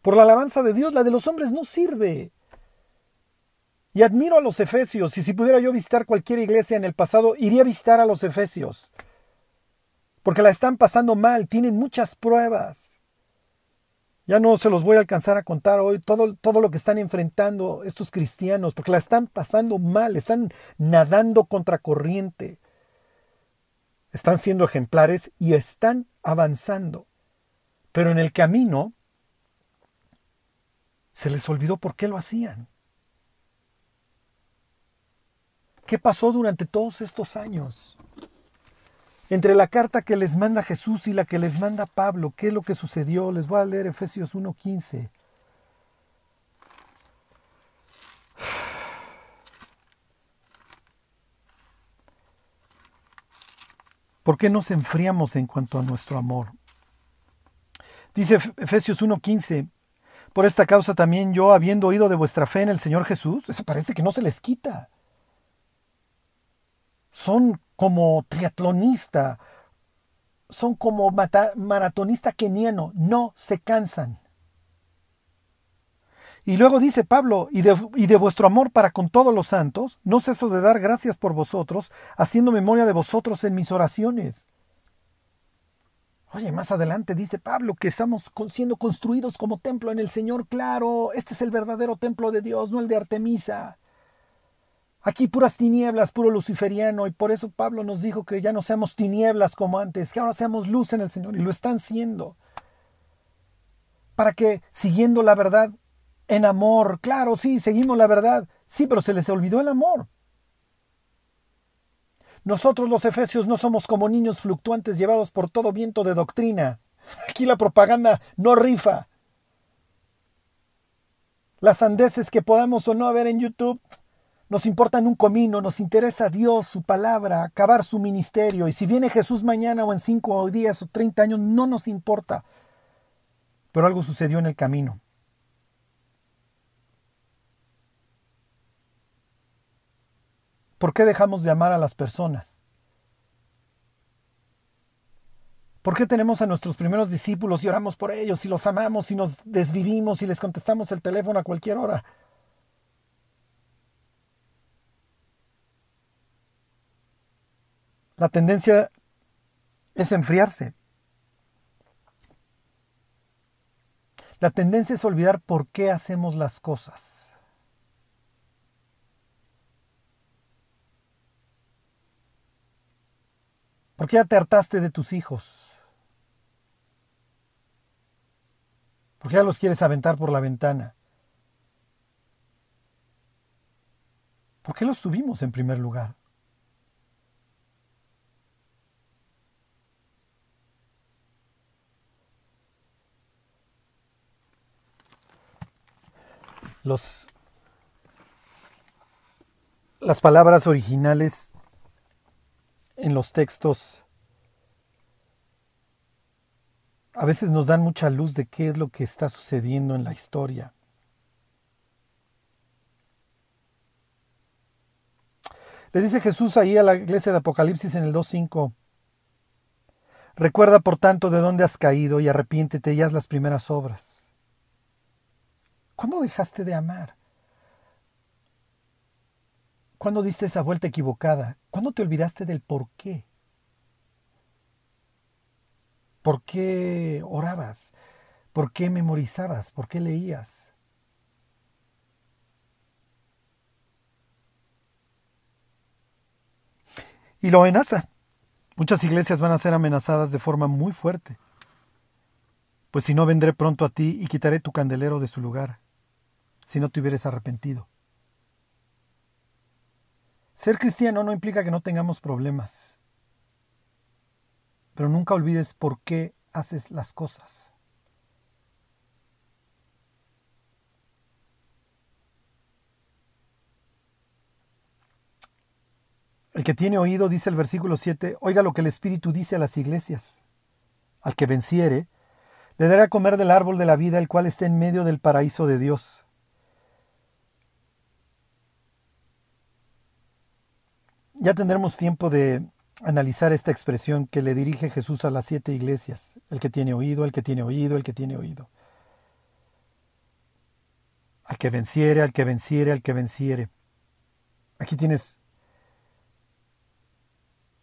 Por la alabanza de Dios, la de los hombres no sirve. Y admiro a los efesios, y si pudiera yo visitar cualquier iglesia en el pasado, iría a visitar a los efesios. Porque la están pasando mal, tienen muchas pruebas. Ya no se los voy a alcanzar a contar hoy todo, todo lo que están enfrentando estos cristianos, porque la están pasando mal, están nadando contra corriente. Están siendo ejemplares y están avanzando. Pero en el camino se les olvidó por qué lo hacían. ¿Qué pasó durante todos estos años? Entre la carta que les manda Jesús y la que les manda Pablo, ¿qué es lo que sucedió? Les voy a leer Efesios 1.15. ¿Por qué nos enfriamos en cuanto a nuestro amor? Dice Efesios 1.15, por esta causa también yo, habiendo oído de vuestra fe en el Señor Jesús, eso parece que no se les quita. Son como triatlonista, son como maratonista keniano, no se cansan. Y luego dice Pablo, y de, y de, vuestro amor para con todos los santos, no ceso de dar gracias por vosotros, haciendo memoria de vosotros en mis oraciones. Oye, más adelante dice Pablo que estamos siendo construidos como templo en el Señor, claro, este es el verdadero templo de Dios, no el de Artemisa. Aquí puras tinieblas, puro luciferiano, y por eso Pablo nos dijo que ya no seamos tinieblas como antes, que ahora seamos luz en el Señor, y lo están siendo. Para que, siguiendo la verdad en amor, claro, sí, seguimos la verdad, sí, pero se les olvidó el amor. Nosotros los efesios no somos como niños fluctuantes llevados por todo viento de doctrina. *laughs* Aquí la propaganda no rifa. Las sandeces que podamos o no ver en YouTube, nos importa en un comino, nos interesa Dios, su palabra, acabar su ministerio. Y si viene Jesús mañana o en cinco o días o treinta años, no nos importa. Pero algo sucedió en el camino. ¿Por qué dejamos de amar a las personas? ¿Por qué tenemos a nuestros primeros discípulos y oramos por ellos y los amamos y nos desvivimos y les contestamos el teléfono a cualquier hora? La tendencia es enfriarse. La tendencia es olvidar por qué hacemos las cosas. ¿Por qué ya te hartaste de tus hijos? ¿Por qué ya los quieres aventar por la ventana? ¿Por qué los tuvimos en primer lugar? Los, las palabras originales en los textos a veces nos dan mucha luz de qué es lo que está sucediendo en la historia. Le dice Jesús ahí a la iglesia de Apocalipsis en el 2.5, Recuerda por tanto de dónde has caído y arrepiéntete y haz las primeras obras. ¿Cuándo dejaste de amar? ¿Cuándo diste esa vuelta equivocada? ¿Cuándo te olvidaste del por qué? ¿Por qué orabas? ¿Por qué memorizabas? ¿Por qué leías? Y lo amenaza. Muchas iglesias van a ser amenazadas de forma muy fuerte. Pues si no vendré pronto a ti y quitaré tu candelero de su lugar, si no te hubieras arrepentido. Ser cristiano no implica que no tengamos problemas, pero nunca olvides por qué haces las cosas. El que tiene oído, dice el versículo 7, oiga lo que el Espíritu dice a las iglesias. Al que venciere, le dará a comer del árbol de la vida, el cual está en medio del paraíso de Dios. Ya tendremos tiempo de analizar esta expresión que le dirige Jesús a las siete iglesias. El que tiene oído, el que tiene oído, el que tiene oído. Al que venciere, al que venciere, al que venciere. Aquí tienes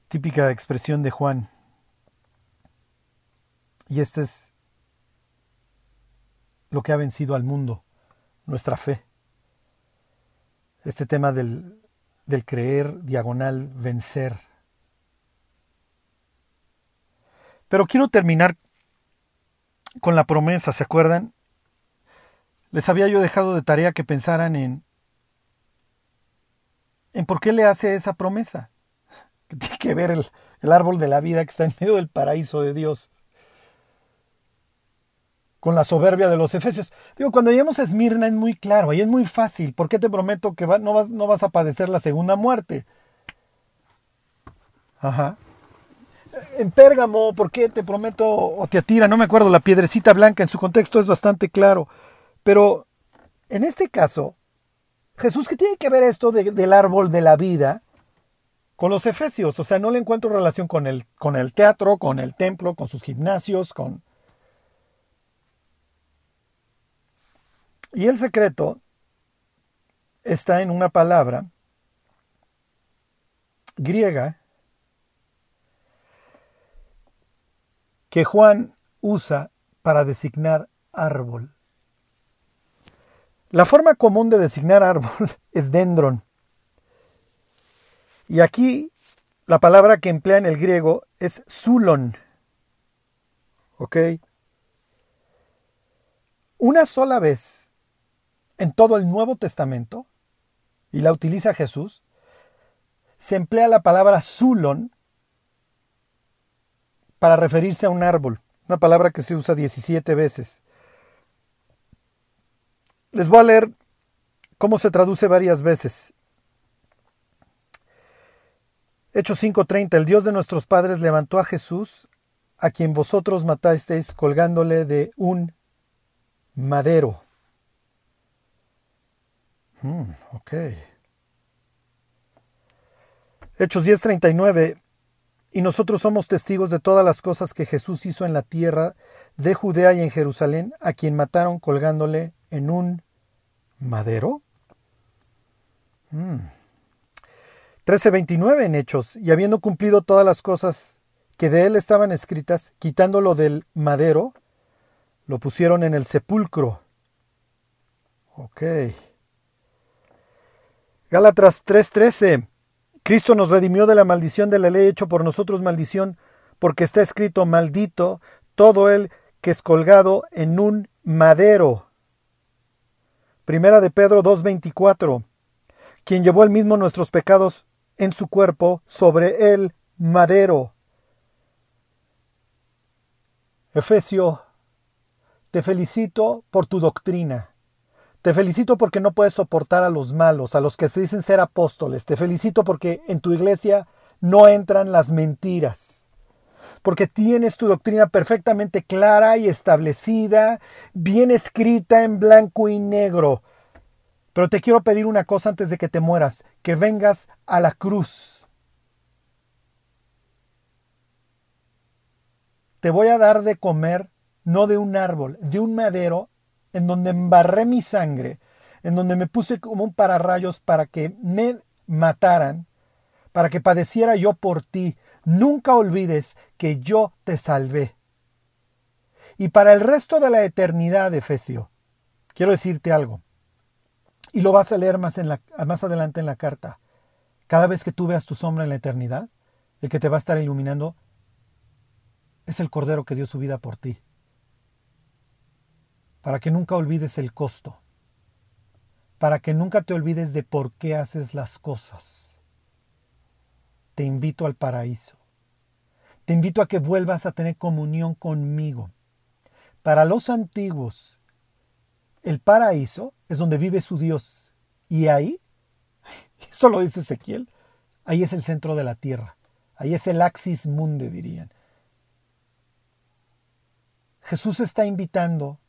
típica expresión de Juan. Y este es lo que ha vencido al mundo, nuestra fe. Este tema del, del creer, diagonal, vencer. Pero quiero terminar con la promesa, ¿se acuerdan? Les había yo dejado de tarea que pensaran en en por qué le hace esa promesa *laughs* que tiene que ver el, árbol de la vida que está en medio del paraíso de Dios con la soberbia de los efesios. Digo, cuando lleguemos a Esmirna es muy claro, ahí es muy fácil. ¿Por qué te prometo que no, vas, no vas a padecer la segunda muerte? Ajá. En Pérgamo, ¿por qué te prometo o te atira? No me acuerdo, la piedrecita blanca en su contexto es bastante claro. Pero en este caso, Jesús, ¿qué tiene que ver esto del árbol de la vida con los efesios. O sea, no le encuentro relación con el, con el teatro, con el templo, con sus gimnasios, con... Y el secreto está en una palabra griega que Juan usa para designar árbol. La forma común de designar árbol *laughs* es dendron. Y aquí la palabra que emplea en el griego es zulon. ¿Ok? Una sola vez en todo el Nuevo Testamento, y la utiliza Jesús, se emplea la palabra zulon para referirse a un árbol, una palabra que se usa 17 veces. Les voy a leer cómo se traduce varias veces. Hechos 5:30, el Dios de nuestros padres levantó a Jesús, a quien vosotros matasteis colgándole de un madero. Hmm, ok. Hechos 10:39, y nosotros somos testigos de todas las cosas que Jesús hizo en la tierra de Judea y en Jerusalén, a quien mataron colgándole en un madero. Hmm. 13:29 en Hechos, y habiendo cumplido todas las cosas que de él estaban escritas, quitándolo del madero, lo pusieron en el sepulcro. Ok. Gálatas 3:13. Cristo nos redimió de la maldición de la ley hecho por nosotros maldición, porque está escrito maldito todo el que es colgado en un madero. Primera de Pedro 2:24. Quien llevó el mismo nuestros pecados en su cuerpo sobre el madero. Efesio, te felicito por tu doctrina. Te felicito porque no puedes soportar a los malos, a los que se dicen ser apóstoles. Te felicito porque en tu iglesia no entran las mentiras. Porque tienes tu doctrina perfectamente clara y establecida, bien escrita en blanco y negro. Pero te quiero pedir una cosa antes de que te mueras, que vengas a la cruz. Te voy a dar de comer no de un árbol, de un madero en donde embarré mi sangre, en donde me puse como un pararrayos para que me mataran, para que padeciera yo por ti. Nunca olvides que yo te salvé. Y para el resto de la eternidad, Efesio, quiero decirte algo. Y lo vas a leer más, más adelante en la carta. Cada vez que tú veas tu sombra en la eternidad, el que te va a estar iluminando es el Cordero que dio su vida por ti. Para que nunca olvides el costo. Para que nunca te olvides de por qué haces las cosas. Te invito al paraíso. Te invito a que vuelvas a tener comunión conmigo. Para los antiguos, el paraíso es donde vive su Dios. Y ahí, *laughs* esto lo dice Ezequiel, ahí es el centro de la tierra. Ahí es el axis mundi, dirían. Jesús está invitando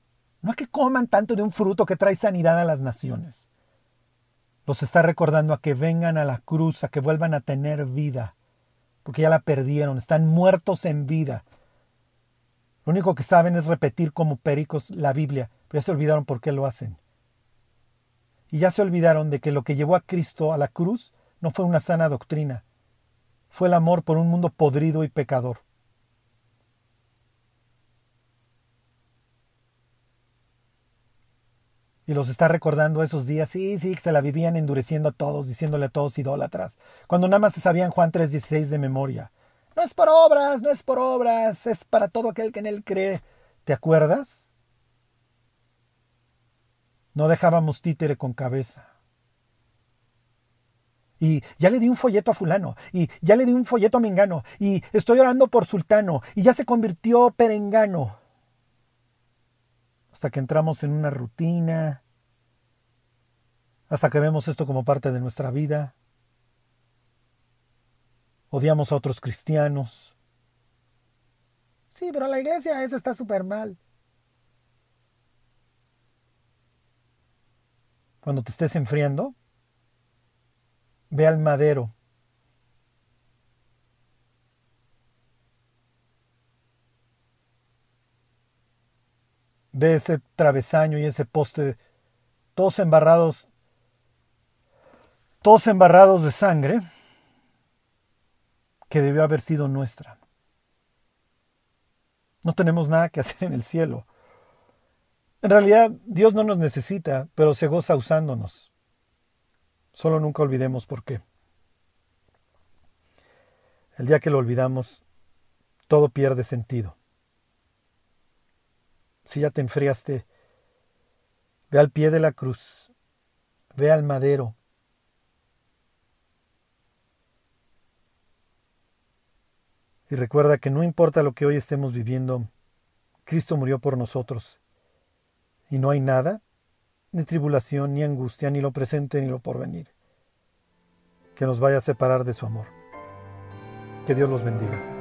no a que coman tanto de un fruto que trae sanidad a las naciones. Los está recordando a que vengan a la cruz, a que vuelvan a tener vida, porque ya la perdieron, están muertos en vida. Lo único que saben es repetir como pericos la Biblia, pero ya se olvidaron por qué lo hacen. Y ya se olvidaron de que lo que llevó a Cristo a la cruz no fue una sana doctrina, fue el amor por un mundo podrido y pecador. Y los está recordando esos días, sí, sí, que se la vivían endureciendo a todos, diciéndole a todos idólatras, cuando nada más se sabían Juan 3:16 de memoria. No es por obras, no es por obras, es para todo aquel que en él cree. ¿Te acuerdas? No dejábamos títere con cabeza. Y ya le di un folleto a fulano, y ya le di un folleto a Mengano, y estoy orando por Sultano, y ya se convirtió perengano hasta que entramos en una rutina, hasta que vemos esto como parte de nuestra vida. Odiamos a otros cristianos. Sí, pero la iglesia esa está súper mal. Cuando te estés enfriando, ve al madero ve ese travesaño y ese poste, todos embarrados, todos embarrados de sangre que debió haber sido nuestra. No tenemos nada que hacer en el cielo. En realidad, Dios no nos necesita, pero se goza usándonos. Solo nunca olvidemos por qué. El día que lo olvidamos, todo pierde sentido si ya te enfriaste, ve al pie de la cruz, ve al madero. Y recuerda que no importa lo que hoy estemos viviendo, Cristo murió por nosotros. Y no hay nada, ni tribulación, ni angustia, ni lo presente, ni lo porvenir, que nos vaya a separar de su amor. Que Dios los bendiga.